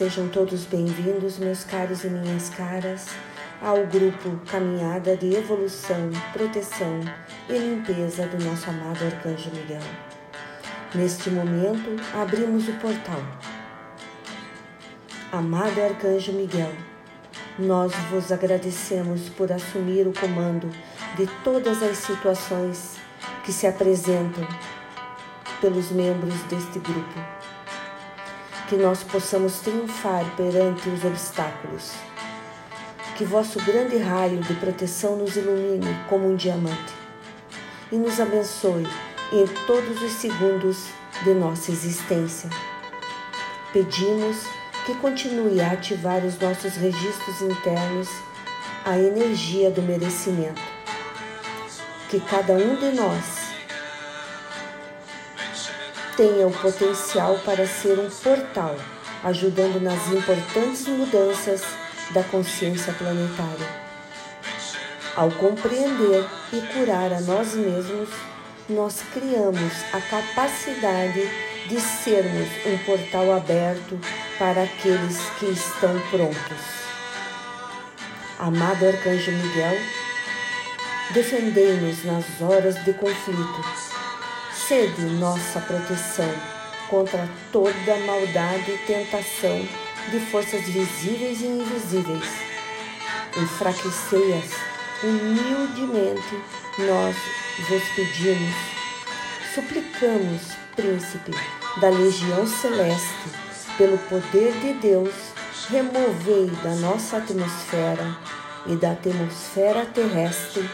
Sejam todos bem-vindos, meus caros e minhas caras, ao grupo Caminhada de Evolução, Proteção e Limpeza do nosso amado Arcanjo Miguel. Neste momento, abrimos o portal. Amado Arcanjo Miguel, nós vos agradecemos por assumir o comando de todas as situações que se apresentam pelos membros deste grupo que nós possamos triunfar perante os obstáculos. Que vosso grande raio de proteção nos ilumine como um diamante e nos abençoe em todos os segundos de nossa existência. Pedimos que continue a ativar os nossos registros internos a energia do merecimento. Que cada um de nós tenha o potencial para ser um portal, ajudando nas importantes mudanças da consciência planetária. Ao compreender e curar a nós mesmos, nós criamos a capacidade de sermos um portal aberto para aqueles que estão prontos. Amado Arcanjo Miguel, defendei-nos nas horas de conflito Sede nossa proteção contra toda maldade e tentação de forças visíveis e invisíveis. Enfraquecei-as humildemente, nós vos pedimos. Suplicamos, Príncipe da Legião Celeste, pelo poder de Deus, removei da nossa atmosfera e da atmosfera terrestre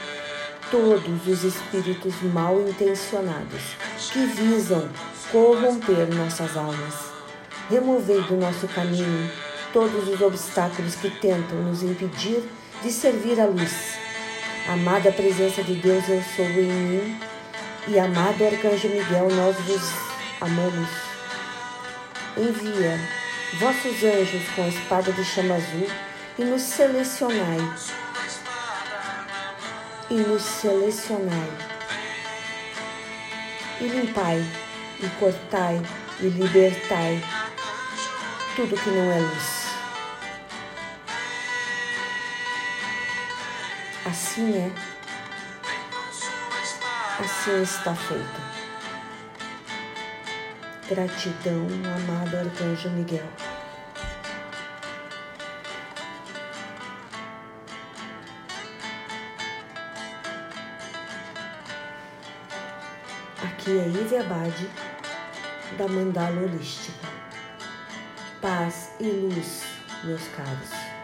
todos os espíritos mal intencionados que visam corromper nossas almas. Removei do nosso caminho todos os obstáculos que tentam nos impedir de servir a luz. Amada presença de Deus, eu sou em mim, e amado Arcanjo Miguel, nós vos amamos. Envia vossos anjos com a espada de chama azul e nos selecionai e nos selecionai, e limpai, e cortai, e libertai tudo que não é luz. Assim é, assim está feito. Gratidão, amado Arcanjo Miguel. Aqui é Ive Abade, da Mandala Holística. Paz e luz, meus caros.